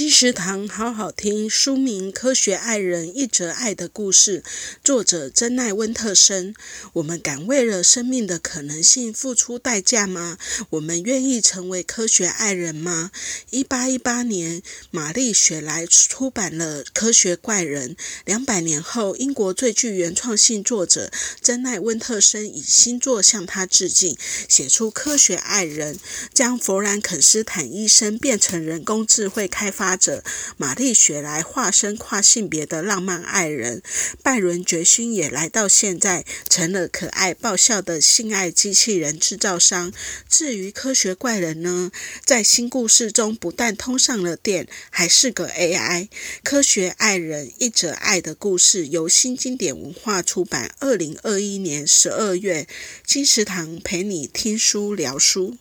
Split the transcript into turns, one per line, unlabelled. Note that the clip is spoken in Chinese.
金石堂好好听，书名《科学爱人一则爱的故事》，作者珍奈温特森。我们敢为了生命的可能性付出代价吗？我们愿意成为科学爱人吗？一八一八年，玛丽雪莱出版了《科学怪人》。两百年后，英国最具原创性作者珍奈温特森以新作向他致敬，写出《科学爱人》，将弗兰肯斯坦医生变成人工智慧开发。者玛丽雪莱化身跨性别的浪漫爱人，拜伦决心也来到现在，成了可爱爆笑的性爱机器人制造商。至于科学怪人呢，在新故事中不但通上了电，还是个 AI。科学爱人一则爱的故事由新经典文化出版，二零二一年十二月。金石堂陪你听书聊书。